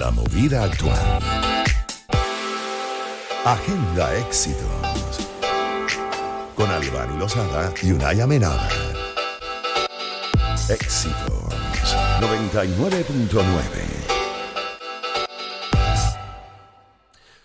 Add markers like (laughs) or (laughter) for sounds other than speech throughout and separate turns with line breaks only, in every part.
La movida actual. Agenda Éxitos. Con Albany Lozada y Unaya Menada. Éxitos 99.9.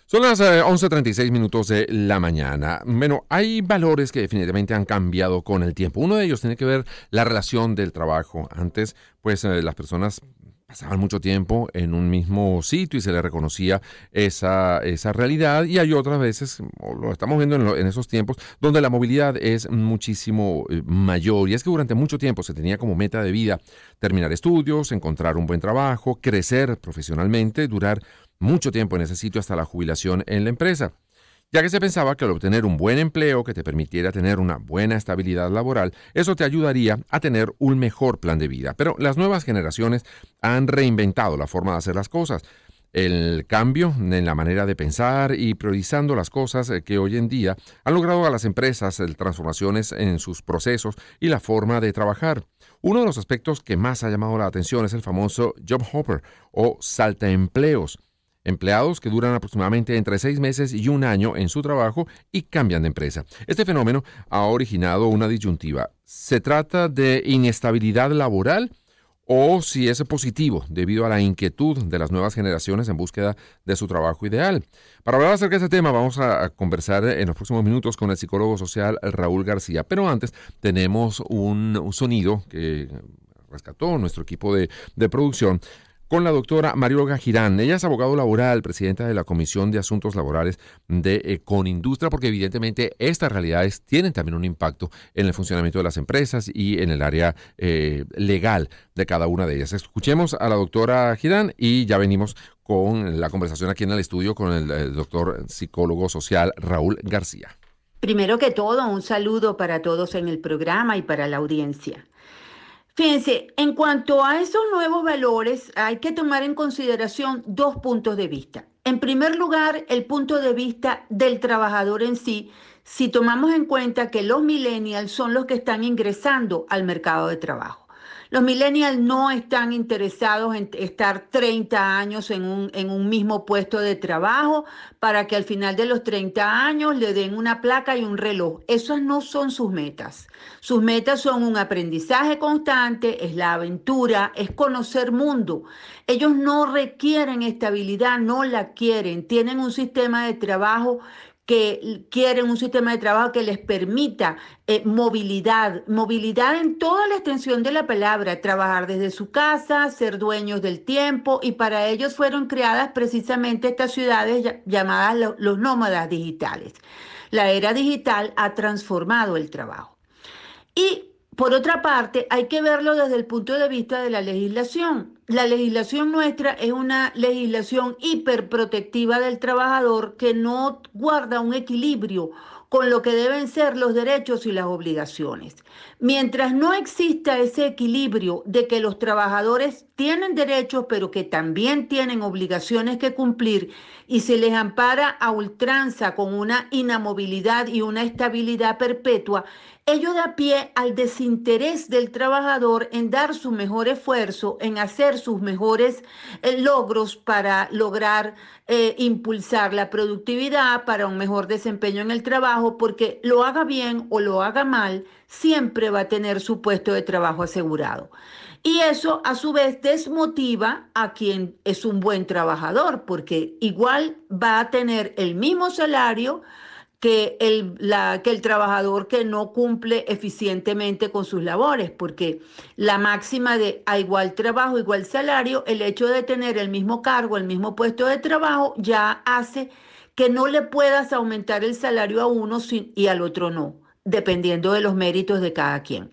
Son las 11.36 eh, minutos de la mañana. Bueno, hay valores que definitivamente han cambiado con el tiempo. Uno de ellos tiene que ver la relación del trabajo. Antes, pues eh, las personas pasaban mucho tiempo en un mismo sitio y se le reconocía esa, esa realidad. Y hay otras veces, lo estamos viendo en, esos tiempos, donde la movilidad es muchísimo eh, mayor. Y es que durante mucho tiempo se tenía como meta de vida terminar estudios, encontrar un buen trabajo, crecer profesionalmente, durar mucho tiempo en ese sitio hasta la jubilación en la empresa ya que se pensaba que al obtener un buen empleo que te permitiera tener una buena estabilidad laboral, eso te ayudaría a tener un mejor plan de vida. Pero las nuevas generaciones han reinventado la forma de hacer las cosas. El cambio en la manera de pensar y priorizando las cosas que hoy en día han logrado a las empresas transformaciones en sus procesos y la forma de trabajar. Uno de los aspectos que más ha llamado la atención es el famoso job hopper o salta empleos empleados que duran aproximadamente entre seis meses y un año en su trabajo y cambian de empresa. Este fenómeno ha originado una disyuntiva. ¿Se trata de inestabilidad laboral? o si es positivo debido a la inquietud de las nuevas generaciones en búsqueda de su trabajo ideal. Para hablar acerca de este tema vamos a conversar en los próximos minutos con el psicólogo social Raúl García, pero antes tenemos un, sonido que rescató nuestro equipo de, de producción con la doctora Marioga Girán. Ella es abogado laboral, presidenta de la Comisión de Asuntos Laborales de Econindustria, porque evidentemente estas realidades tienen también un impacto en el funcionamiento de las empresas y en el área eh, legal de cada una de ellas. Escuchemos a la doctora Girán y ya venimos con la conversación aquí en el estudio con el doctor psicólogo social Raúl García.
Primero que todo, un saludo para todos en el programa y para la audiencia. Fíjense, en cuanto a esos nuevos valores, hay que tomar en consideración dos puntos de vista. En primer lugar, el punto de vista del trabajador en sí, si tomamos en cuenta que los millennials son los que están ingresando al mercado de trabajo. Los millennials no están interesados en estar 30 años en un, en un mismo puesto de trabajo para que al final de los 30 años le den una placa y un reloj. Esas no son sus metas. Sus metas son un aprendizaje constante, es la aventura, es conocer mundo. Ellos no requieren estabilidad, no la quieren. Tienen un sistema de trabajo que quieren un sistema de trabajo que les permita eh, movilidad, movilidad en toda la extensión de la palabra, trabajar desde su casa, ser dueños del tiempo y para ellos fueron creadas precisamente estas ciudades llamadas los nómadas digitales. La era digital ha transformado el trabajo. Y por otra parte, hay que verlo desde el punto de vista de la legislación. La legislación nuestra es una legislación hiperprotectiva del trabajador que no guarda un equilibrio con lo que deben ser los derechos y las obligaciones. Mientras no exista ese equilibrio de que los trabajadores tienen derechos pero que también tienen obligaciones que cumplir y se les ampara a ultranza con una inamovilidad y una estabilidad perpetua, ello da pie al desinterés del trabajador en dar su mejor esfuerzo, en hacer sus mejores eh, logros para lograr eh, impulsar la productividad, para un mejor desempeño en el trabajo, porque lo haga bien o lo haga mal, siempre va a tener su puesto de trabajo asegurado. Y eso a su vez desmotiva a quien es un buen trabajador, porque igual va a tener el mismo salario, que el, la, que el trabajador que no cumple eficientemente con sus labores, porque la máxima de a igual trabajo, igual salario, el hecho de tener el mismo cargo, el mismo puesto de trabajo, ya hace que no le puedas aumentar el salario a uno y al otro no, dependiendo de los méritos de cada quien.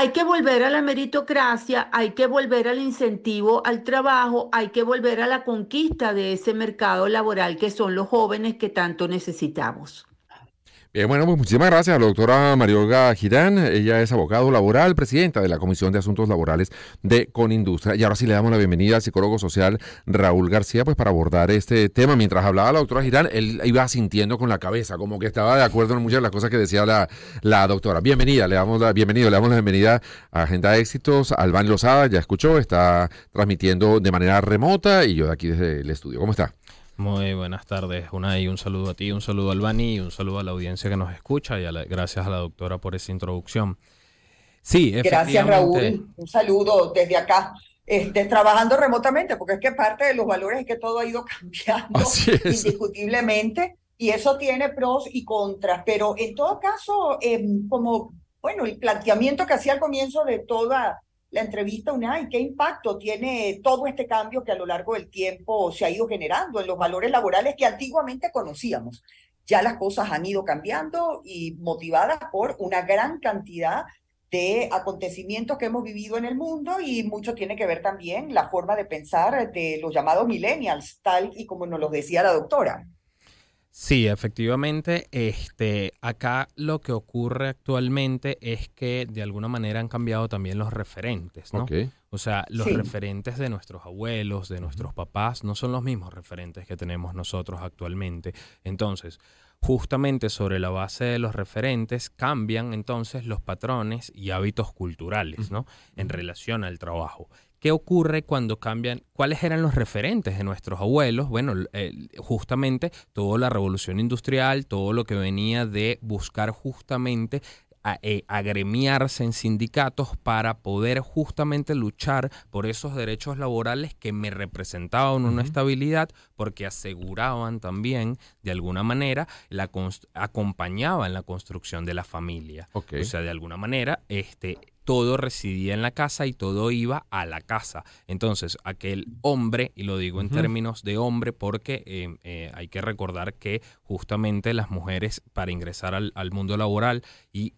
Hay que volver a la meritocracia, hay que volver al incentivo al trabajo, hay que volver a la conquista de ese mercado laboral que son los jóvenes que tanto necesitamos.
Bien, bueno, pues muchísimas gracias a la doctora Mariolga Girán. Ella es abogado laboral, presidenta de la Comisión de Asuntos Laborales de Conindustria. Y ahora sí le damos la bienvenida al psicólogo social Raúl García, pues para abordar este tema. Mientras hablaba la doctora Girán, él iba sintiendo con la cabeza, como que estaba de acuerdo en muchas de las cosas que decía la, la doctora. Bienvenida, le damos la bienvenida, le damos la bienvenida a Agenda de Éxitos. Albán Lozada, ya escuchó, está transmitiendo de manera remota y yo de aquí desde el estudio. ¿Cómo está?
Muy buenas tardes, Unai. Un saludo a ti, un saludo al Bani y un saludo a la audiencia que nos escucha y gracias a la doctora por esa introducción.
Sí, Gracias, Raúl. Un saludo desde acá. Este, trabajando remotamente, porque es que parte de los valores es que todo ha ido (laughs) cambiando indiscutiblemente y eso tiene pros y contras, pero en todo caso, em, como, bueno, el planteamiento que hacía al comienzo de toda la entrevista UNAI, qué impacto tiene todo este cambio que a lo largo del tiempo se ha ido generando en los valores laborales que antiguamente conocíamos. Ya las cosas han ido cambiando y motivadas por una gran cantidad de acontecimientos que hemos vivido en el mundo y mucho tiene que ver también la forma de pensar de los llamados millennials, tal y como nos lo decía la doctora.
Sí, efectivamente, este, acá lo que ocurre actualmente es que de alguna manera han cambiado también los referentes, ¿no? O sea, los referentes de nuestros abuelos, de nuestros papás, no son los mismos referentes que tenemos nosotros actualmente. Entonces, justamente sobre la base de los referentes cambian entonces los patrones y hábitos culturales, ¿no? En relación al trabajo. ¿Qué ocurre cuando cambian? ¿Cuáles eran los referentes de nuestros abuelos? Bueno, justamente toda la revolución industrial, todo lo que venía de buscar justamente eh, agremiarse en sindicatos para poder justamente luchar por esos derechos laborales que me representaban una estabilidad porque aseguraban también de alguna manera la acompañaban la construcción de la familia. O sea, de alguna manera este todo residía en la casa y todo iba a la casa. Entonces, aquel hombre, y lo digo en términos de hombre porque eh, eh, hay que recordar que justamente las mujeres para ingresar al, mundo laboral y,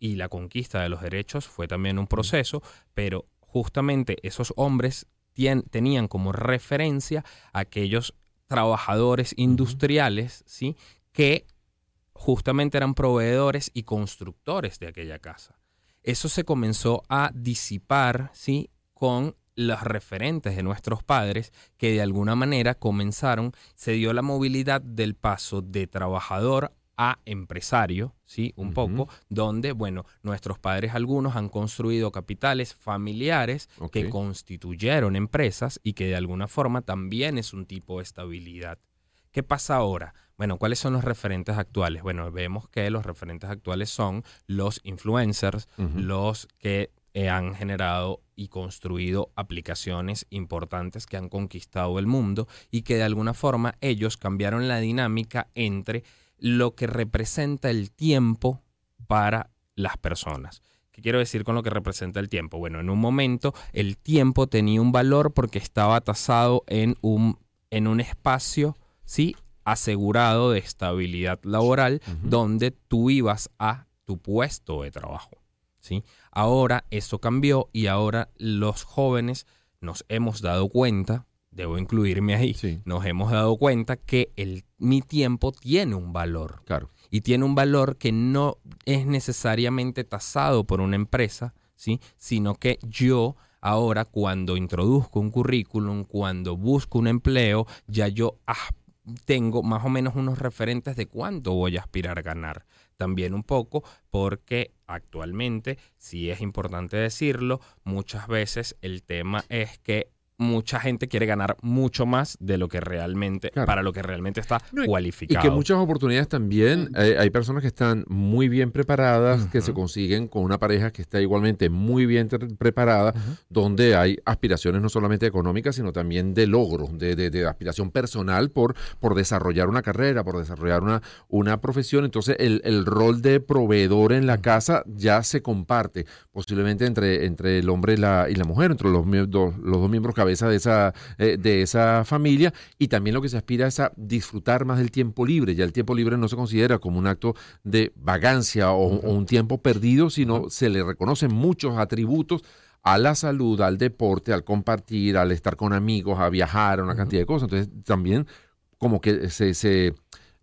y la conquista de los derechos fue también un proceso, pero justamente esos hombres tenían como referencia aquellos trabajadores industriales, ¿sí? Que justamente eran proveedores y constructores de aquella casa eso se comenzó a disipar, ¿sí? Con los referentes de nuestros padres que de alguna manera comenzaron, se dio la movilidad del paso de trabajador a empresario, ¿sí? Un poco, donde, bueno, nuestros padres algunos han construido capitales familiares que constituyeron empresas y que de alguna forma también es un tipo de estabilidad. ¿Qué pasa ahora? Bueno, ¿cuáles son los referentes actuales? Bueno, vemos que los referentes actuales son los influencers, los que eh, han generado y construido aplicaciones importantes que han conquistado el mundo y que de alguna forma ellos cambiaron la dinámica entre lo que representa el tiempo para las personas. ¿Qué quiero decir con lo que representa el tiempo? Bueno, en un momento el tiempo tenía un valor porque estaba tasado en un, en un espacio, ¿sí? Asegurado de estabilidad laboral donde tú ibas a tu puesto de trabajo. ¿sí? Ahora eso cambió y ahora los jóvenes nos hemos dado cuenta, debo incluirme ahí, nos hemos dado cuenta que el, mi tiempo tiene un valor.
Claro.
Y tiene un valor que no es necesariamente tasado por una empresa, ¿sí? sino que yo ahora cuando introduzco un currículum, cuando busco un empleo, ya yo tengo más o menos unos referentes de cuánto voy a aspirar a ganar. También un poco porque actualmente, si es importante decirlo, muchas veces el tema es que mucha gente quiere ganar mucho más de lo que realmente, para lo que realmente está cualificado.
Y que muchas oportunidades también, eh, hay personas que están muy bien preparadas, que se consiguen con una pareja que está igualmente muy bien preparada, donde hay aspiraciones no solamente económicas, sino también de logro, de, de, aspiración personal por, por desarrollar una carrera, por desarrollar una, una profesión. Entonces, el, el rol de proveedor en la casa ya se comparte posiblemente entre, entre el hombre y la, y la mujer, entre los, los dos miembros cabeza de esa, eh, de esa familia, y también lo que se aspira es a disfrutar más del tiempo libre. Ya el tiempo libre no se considera como un acto de vagancia o, un tiempo perdido, sino se le reconocen muchos atributos a la salud, al deporte, al compartir, al estar con amigos, a viajar, a una cantidad de cosas. Entonces también como que se, se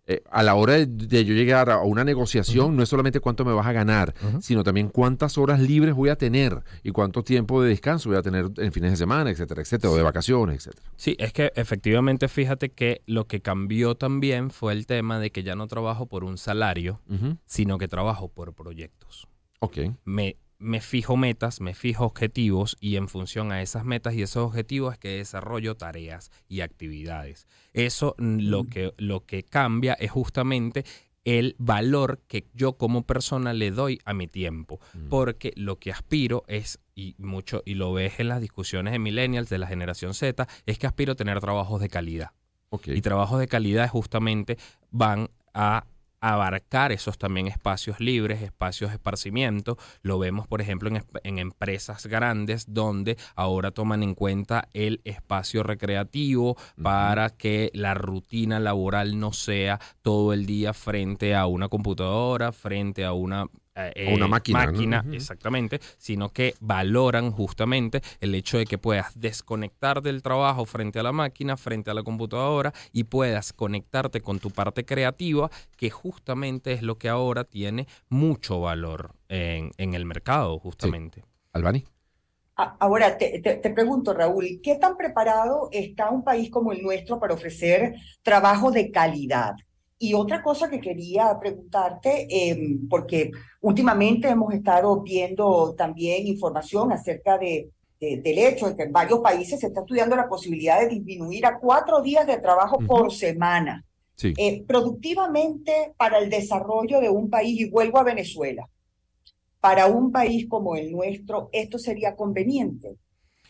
eh, a la hora de, yo llegar a una negociación, no es solamente cuánto me vas a ganar, sino también cuántas horas libres voy a tener y cuánto tiempo de descanso voy a tener en fines de semana, etcétera, etcétera, o de vacaciones, etcétera.
Sí, es que efectivamente fíjate que lo que cambió también fue el tema de que ya no trabajo por un salario, sino que trabajo por proyectos.
Ok.
Me, me fijo metas, me fijo objetivos y en función a esas metas y esos objetivos es que desarrollo tareas y actividades. Eso lo que, lo que cambia es justamente el valor que yo como persona le doy a mi tiempo, mm. porque lo que aspiro es y mucho y lo ves en las discusiones de millennials de la generación Z es que aspiro a tener trabajos de calidad. Y trabajos de calidad justamente van a abarcar esos también espacios libres, espacios de esparcimiento. Lo vemos, por ejemplo, en, empresas grandes donde ahora toman en cuenta el espacio recreativo para que la rutina laboral no sea todo el día frente a una computadora, frente a una
eh, una máquina.
exactamente, sino que valoran justamente el hecho de que puedas desconectar del trabajo frente a la máquina, frente a la computadora y puedas conectarte con tu parte creativa, que justamente es lo que ahora tiene mucho valor en, el mercado, justamente.
Albani.
Ahora, te, te, pregunto, Raúl, ¿qué tan preparado está un país como el nuestro para ofrecer trabajo de calidad? Y otra cosa que quería preguntarte, em, porque últimamente hemos estado viendo también información acerca de, del hecho de que en varios países se está estudiando la posibilidad de disminuir a cuatro días de trabajo por semana. Eh, productivamente para el desarrollo de un país, y vuelvo a Venezuela, para un país como el nuestro, ¿esto sería conveniente?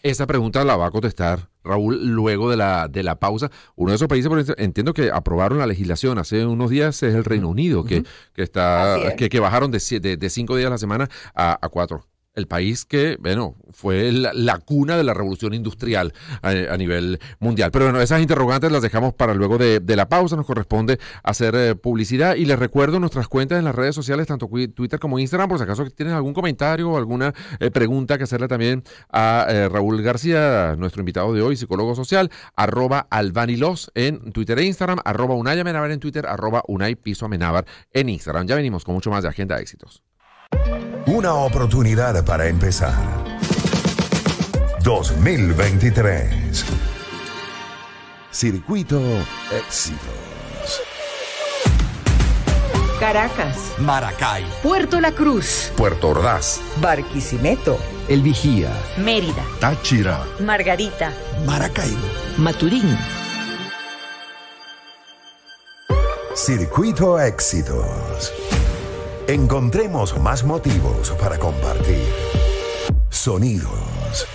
Esa pregunta la va a contestar Raúl luego de la, de la pausa. Uno de esos países, entiendo que aprobaron la legislación hace unos días, es el Reino Unido, que, que, está, que, que, bajaron de, de, de, cinco días a la semana a, a cuatro el país que, bueno, fue la, cuna de la revolución industrial a, nivel mundial. Pero bueno, esas interrogantes las dejamos para luego de, la pausa. Nos corresponde hacer eh, publicidad y les recuerdo nuestras cuentas en las redes sociales, tanto Twitter como Instagram, por si acaso tienen algún comentario o alguna eh, pregunta que hacerle también a eh, Raúl García, nuestro invitado de hoy, psicólogo social, arroba albanilos en Twitter e Instagram, arroba Unay en Twitter, arroba Unay en Instagram. Ya venimos con mucho más de Agenda de Éxitos.
Una oportunidad para empezar. 2023. Circuito Éxitos.
Caracas.
Maracay.
Puerto La Cruz.
Puerto Ordaz.
Barquisimeto.
El Vigía.
Mérida.
Táchira.
Margarita.
Maracaibo.
Maturín.
Circuito Éxitos. Encontremos más motivos para compartir. Sonidos.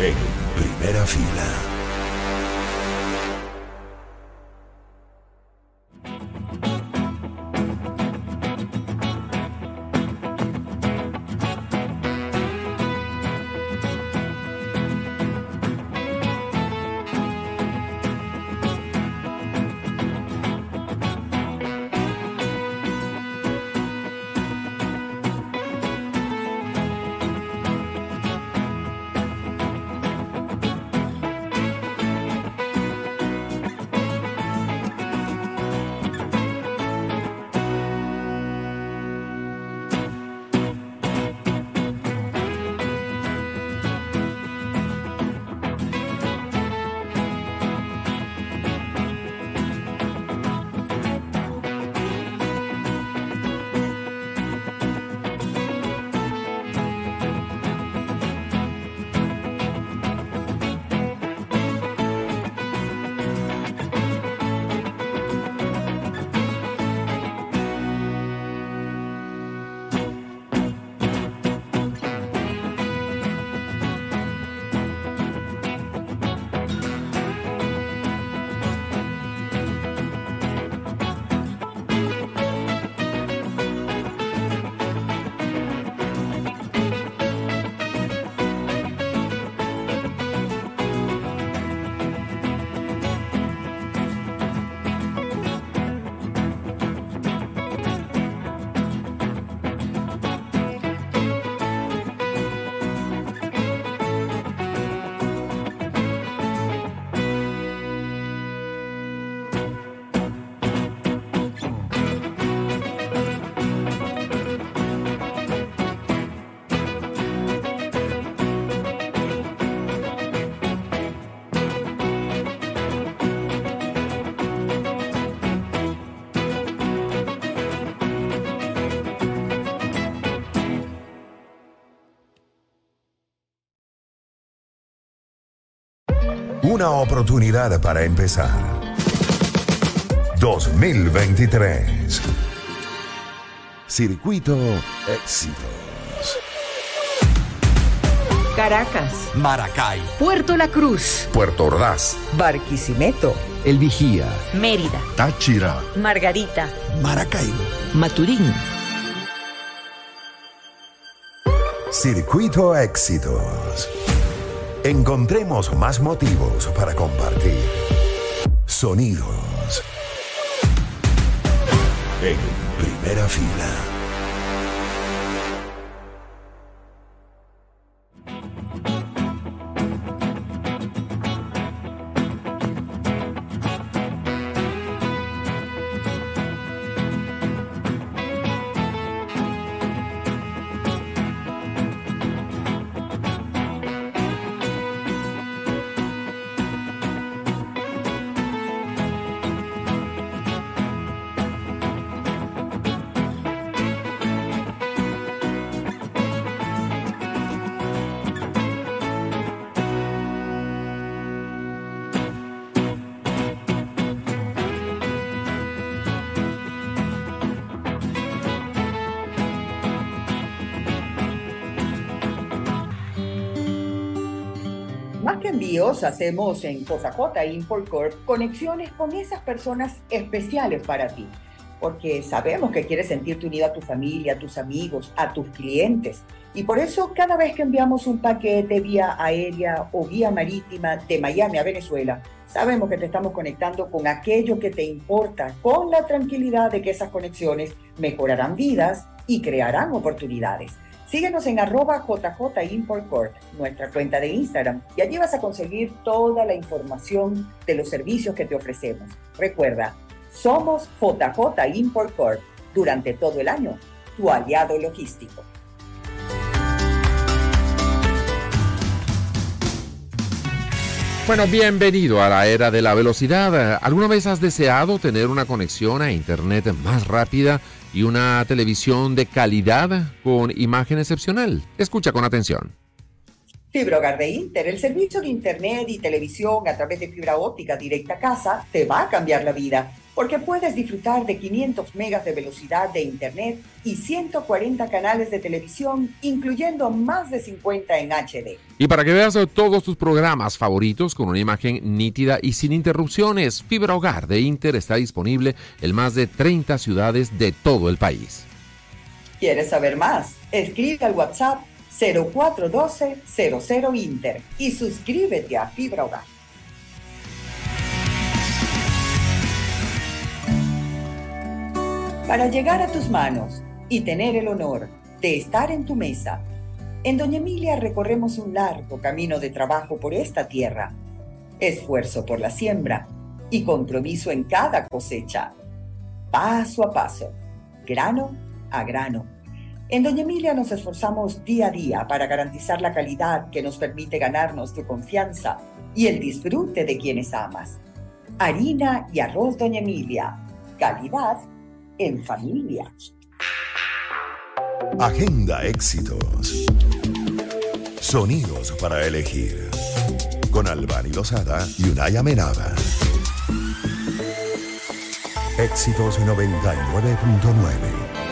En primera fila. Una oportunidad para empezar. 2023. Circuito Éxitos.
Caracas.
Maracay.
Puerto La Cruz.
Puerto Ordaz.
Barquisimeto.
El Vigía.
Mérida.
Táchira.
Margarita.
Maracaibo.
Maturín.
Circuito Éxitos. Encontremos más motivos para compartir. Sonidos. En primera fila.
Hacemos en Cosacota Import Corp conexiones con esas personas especiales para ti, porque sabemos que quieres sentirte unida a tu familia, a tus amigos, a tus clientes. Y por eso cada vez que enviamos un paquete vía aérea o vía marítima de Miami a Venezuela, sabemos que te estamos conectando con aquello que te importa, con la tranquilidad de que esas conexiones mejorarán vidas y crearán oportunidades. Síguenos en arroba JJ nuestra cuenta de Instagram, y allí vas a conseguir toda la información de los servicios que te ofrecemos. Recuerda, somos JJ Import durante todo el año, tu aliado logístico.
Bueno, bienvenido a la era de la velocidad. ¿Alguna vez has deseado tener una conexión a Internet más rápida? Y una televisión de calidad con imagen excepcional. Escucha con atención.
Fibra Hogar de Inter, el servicio de Internet y televisión a través de fibra óptica directa a casa te va a cambiar la vida porque puedes disfrutar de 500 megas de velocidad de Internet y 140 canales de televisión, incluyendo más de 50 en HD.
Y para que veas todos tus programas favoritos con una imagen nítida y sin interrupciones, Fibra Hogar de Inter está disponible en más de 30 ciudades de todo el país.
¿Quieres saber más? Escribe al WhatsApp 0412 00 Inter y suscríbete a Fibra Hogar. Para llegar a tus manos y tener el honor de estar en tu mesa, en Doña Emilia recorremos un largo camino de trabajo por esta tierra, esfuerzo por la siembra y compromiso en cada cosecha, paso a paso, grano a grano. En Doña Emilia nos esforzamos día a día para garantizar la calidad que nos permite ganarnos tu confianza y el disfrute de quienes amas. Harina y arroz Doña Emilia, calidad en familia.
Agenda Éxitos. Sonidos para elegir. Con Albany Lozada y Unaya Menaba. Éxitos 99.9.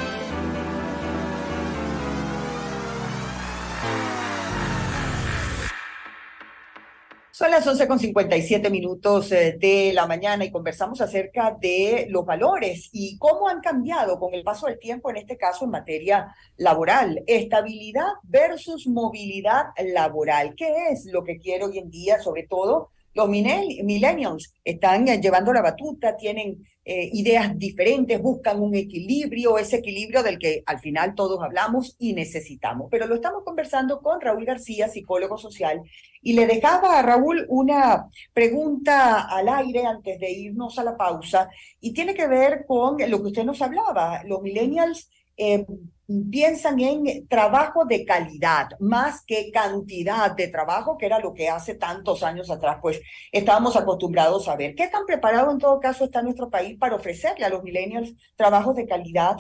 Son las 11 con 57 minutos eh, de la mañana y conversamos acerca de los valores y cómo han cambiado con el paso del tiempo, en este caso en materia laboral. Estabilidad versus movilidad laboral. ¿Qué es lo que quiere hoy en día, sobre todo los millennials están llevando la batuta, tienen eh, ideas diferentes, buscan un equilibrio, ese equilibrio del que al final todos hablamos y necesitamos. Pero lo estamos conversando con Raúl García, psicólogo social, y le dejaba a Raúl una pregunta al aire antes de irnos a la pausa, y tiene que ver con lo que usted nos hablaba. Los millennials eh, piensan en trabajo de calidad más que cantidad de trabajo, que era lo que hace tantos años atrás, pues estábamos acostumbrados a ver. ¿Qué tan preparado en todo caso está nuestro país para ofrecerle a los millennials trabajos de calidad?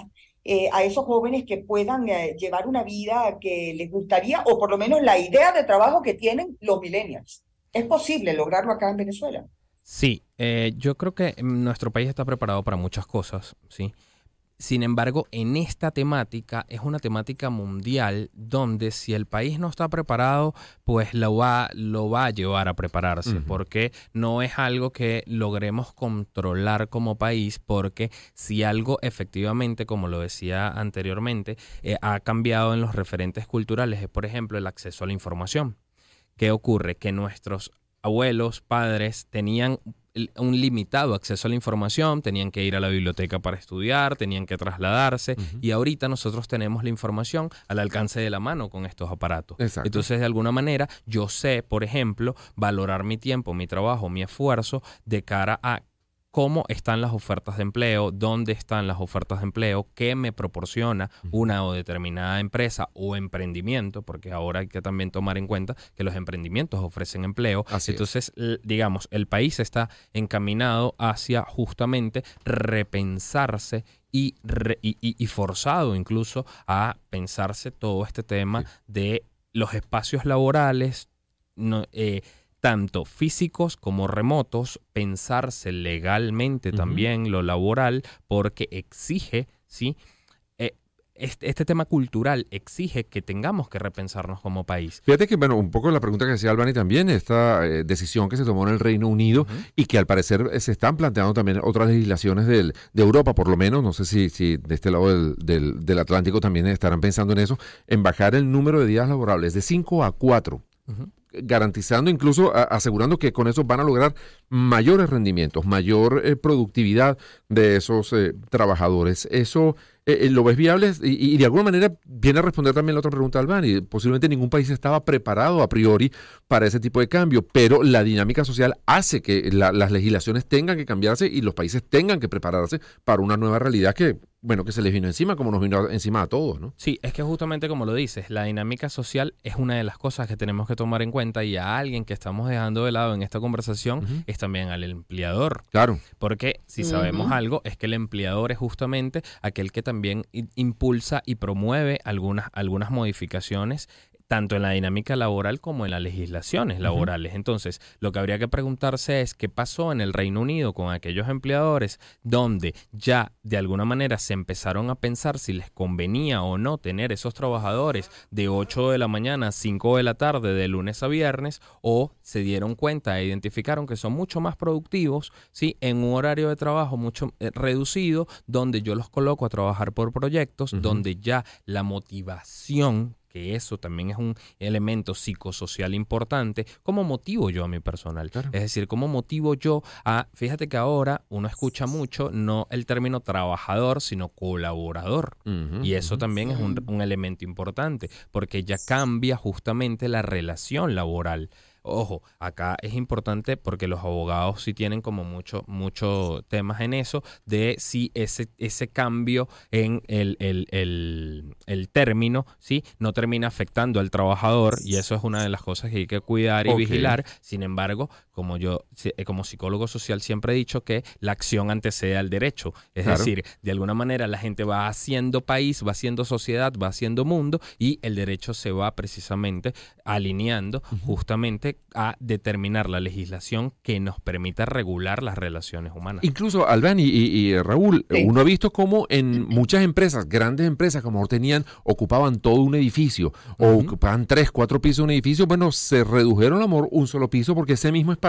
Eh, a esos jóvenes que puedan eh, llevar una vida que les gustaría, o por lo menos la idea de trabajo que tienen los millennials. ¿Es posible lograrlo acá en Venezuela?
Sí, eh, yo creo que nuestro país está preparado para muchas cosas, ¿sí? Sin embargo, en esta temática es una temática mundial donde si el país no está preparado, pues lo va, lo va a llevar a prepararse, porque no es algo que logremos controlar como país, porque si algo efectivamente, como lo decía anteriormente, eh, ha cambiado en los referentes culturales, es por ejemplo el acceso a la información. ¿Qué ocurre? Que nuestros abuelos, padres tenían un limitado acceso a la información, tenían que ir a la biblioteca para estudiar, tenían que trasladarse y ahorita nosotros tenemos la información al alcance de la mano con estos aparatos. Entonces, de alguna manera, yo sé, por ejemplo, valorar mi tiempo, mi trabajo, mi esfuerzo de cara a cómo están las ofertas de empleo, dónde están las ofertas de empleo, qué me proporciona una o determinada empresa o emprendimiento, porque ahora hay que también tomar en cuenta que los emprendimientos ofrecen empleo. Entonces, digamos, el país está encaminado hacia justamente repensarse y, y, forzado incluso a pensarse todo este tema de los espacios laborales. No, eh, tanto físicos como remotos, pensarse legalmente también lo laboral, porque exige, ¿sí? Eh, este, este, tema cultural exige que tengamos que repensarnos como país.
Fíjate que, bueno, un poco la pregunta que decía Albani también, esta eh, decisión que se tomó en el Reino Unido y que al parecer eh, se están planteando también otras legislaciones del, de Europa, por lo menos, no sé si, si de este lado del, del, Atlántico también estarán pensando en eso, en bajar el número de días laborables de 5 a 4 garantizando, incluso asegurando que con eso van a lograr mayores rendimientos, mayor eh, productividad de esos eh, trabajadores. Eso eh, lo ves viable y, de alguna manera viene a responder también la otra pregunta, Albani. Posiblemente ningún país estaba preparado a priori para ese tipo de cambio, pero la dinámica social hace que las legislaciones tengan que cambiarse y los países tengan que prepararse para una nueva realidad que bueno, que se les vino encima como nos vino encima a todos, ¿no?
Sí, es que justamente como lo dices, la dinámica social es una de las cosas que tenemos que tomar en cuenta y a alguien que estamos dejando de lado en esta conversación es también al empleador.
Claro.
Porque si sabemos algo, es que el empleador es justamente aquel que también impulsa y promueve algunas, algunas modificaciones tanto en la dinámica laboral como en las legislaciones laborales. Entonces, lo que habría que preguntarse es qué pasó en el Reino Unido con aquellos empleadores donde ya de alguna manera se empezaron a pensar si les convenía o no tener esos trabajadores de 8 de la mañana a 5 de la tarde de lunes a viernes o se dieron cuenta e identificaron que son mucho más productivos ¿sí? en un horario de trabajo mucho eh, reducido donde yo los coloco a trabajar por proyectos, donde ya la motivación que eso también es un elemento psicosocial importante, ¿cómo motivo yo a mi personal? Es decir, ¿cómo motivo yo a, fíjate que ahora uno escucha mucho no el término trabajador, sino colaborador. y eso también es un, un elemento importante, porque ya cambia justamente la relación laboral. Ojo, acá es importante porque los abogados sí tienen como mucho, mucho temas en eso de si ese, ese cambio en el, el, término, ¿sí? No termina afectando al trabajador y eso es una de las cosas que hay que cuidar y vigilar. Sin embargo, como yo, eh, como psicólogo social siempre he dicho que la acción antecede al derecho. Es decir, de alguna manera la gente va haciendo país, va haciendo sociedad, va haciendo mundo y el derecho se va precisamente alineando justamente a determinar la legislación que nos permita regular las relaciones humanas.
Incluso, Albán y, Raúl, uno ha visto cómo en muchas empresas, grandes empresas como tenían, ocupaban todo un edificio o ocupaban tres, cuatro pisos de un edificio, bueno, se redujeron a amor un solo piso porque ese mismo espacio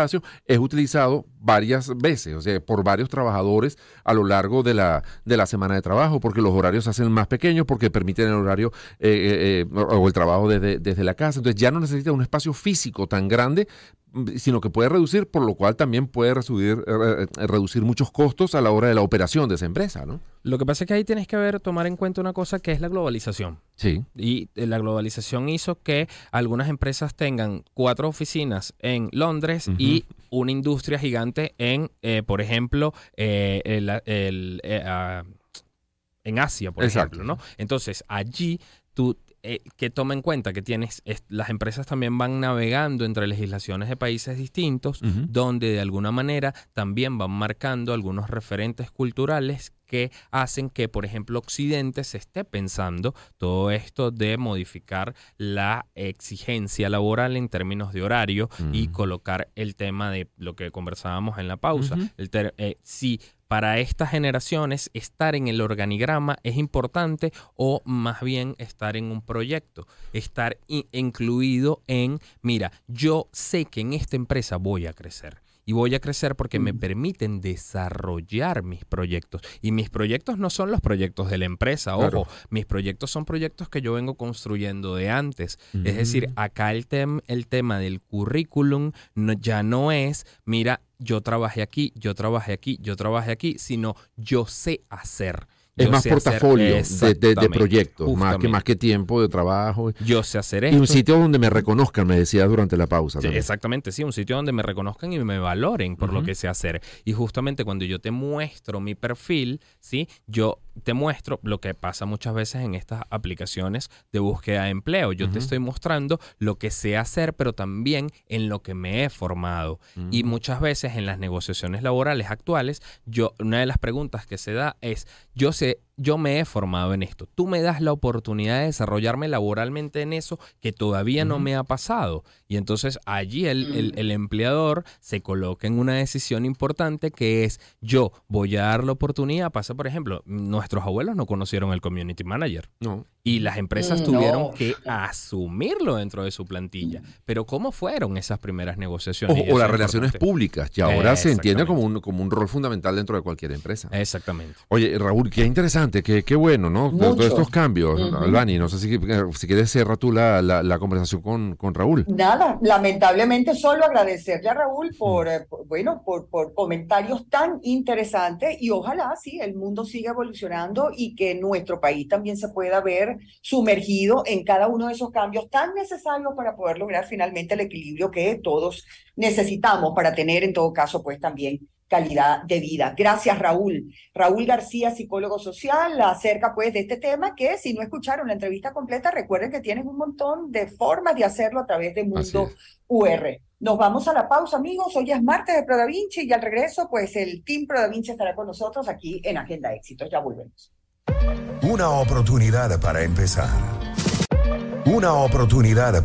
es utilizado varias veces, o sea, por varios trabajadores a lo largo de la, de la semana de trabajo, porque los horarios se hacen más pequeños, porque permiten el horario eh, eh, eh, o el trabajo desde, desde la casa. Entonces ya no necesita un espacio físico tan grande sino que puede reducir, por lo cual también puede reducir, eh, eh, reducir muchos costos a la hora de la operación de esa empresa, ¿no?
Lo que pasa es que ahí tienes que ver, tomar en cuenta una cosa que es la globalización.
Sí.
Y eh, la globalización hizo que algunas empresas tengan cuatro oficinas en Londres y una industria gigante en, por ejemplo, ah, en Asia, por ejemplo, ¿no? Entonces, allí tú eh, que toma en cuenta que tienes las empresas también van navegando entre legislaciones de países distintos, donde de alguna manera también van marcando algunos referentes culturales que hacen que, por ejemplo, Occidente se esté pensando todo esto de modificar la exigencia laboral en términos de horario y colocar el tema de lo que conversábamos en la pausa. el eh, si para estas generaciones estar en el organigrama es importante o más bien estar en un proyecto, estar incluido en, mira, yo sé que en esta empresa voy a crecer y voy a crecer porque me permiten desarrollar mis proyectos. Y mis proyectos no son los proyectos de la empresa, ojo, mis proyectos son proyectos que yo vengo construyendo de antes. Es decir, acá el, el tema del currículum ya no es, mira, yo trabajé aquí, yo trabajé aquí, yo trabajé aquí, sino yo sé hacer
es más portafolio de, proyectos, más que, más que tiempo de trabajo.
Yo sé hacer esto.
Y un sitio donde me reconozcan, me decía durante la pausa.
exactamente, sí, un sitio donde me reconozcan y me valoren por lo que sé hacer. Y justamente cuando yo te muestro mi perfil, ¿sí? Yo te muestro lo que pasa muchas veces en estas aplicaciones de búsqueda de empleo. Yo te estoy mostrando lo que sé hacer, pero también en lo que me he formado. Y muchas veces en las negociaciones laborales actuales, yo, una de las preguntas que se da es, yo sé entonces yo me he formado en esto. Tú me das la oportunidad de desarrollarme laboralmente en eso que todavía no me ha pasado. Y entonces allí el, el, empleador se coloca en una decisión importante que es yo voy a dar la oportunidad. Pasa, por ejemplo, nuestros abuelos no conocieron el community manager. No. Y las empresas mm, tuvieron que asumirlo dentro de su plantilla. Pero ¿cómo fueron esas primeras negociaciones?
O, las relaciones públicas, que ahora se entiende como un, como un rol fundamental dentro de cualquier empresa.
Exactamente.
Oye, Raúl, qué interesante, qué, qué bueno, ¿no? Todos estos cambios, Albani. No sé si, si quieres cerrar tú la, la, conversación con, con, Raúl.
Nada, lamentablemente solo agradecerle a Raúl por, eh, bueno, por, por comentarios tan interesantes y ojalá, sí, el mundo siga evolucionando y que nuestro país también se pueda ver sumergido en cada uno de esos cambios tan necesarios para poder lograr finalmente el equilibrio que todos necesitamos para tener en todo caso pues también calidad de vida. Gracias Raúl. Raúl García, psicólogo social, acerca pues de este tema que si no escucharon la entrevista completa, recuerden que tienen un montón de formas de hacerlo a través de Mundo UR. Nos vamos a la pausa, amigos. Hoy es martes de Pro Da Vinci y al regreso, pues el Team Pro Da Vinci estará con nosotros aquí en Agenda Éxitos. Ya volvemos.
Una oportunidad para empezar. Una oportunidad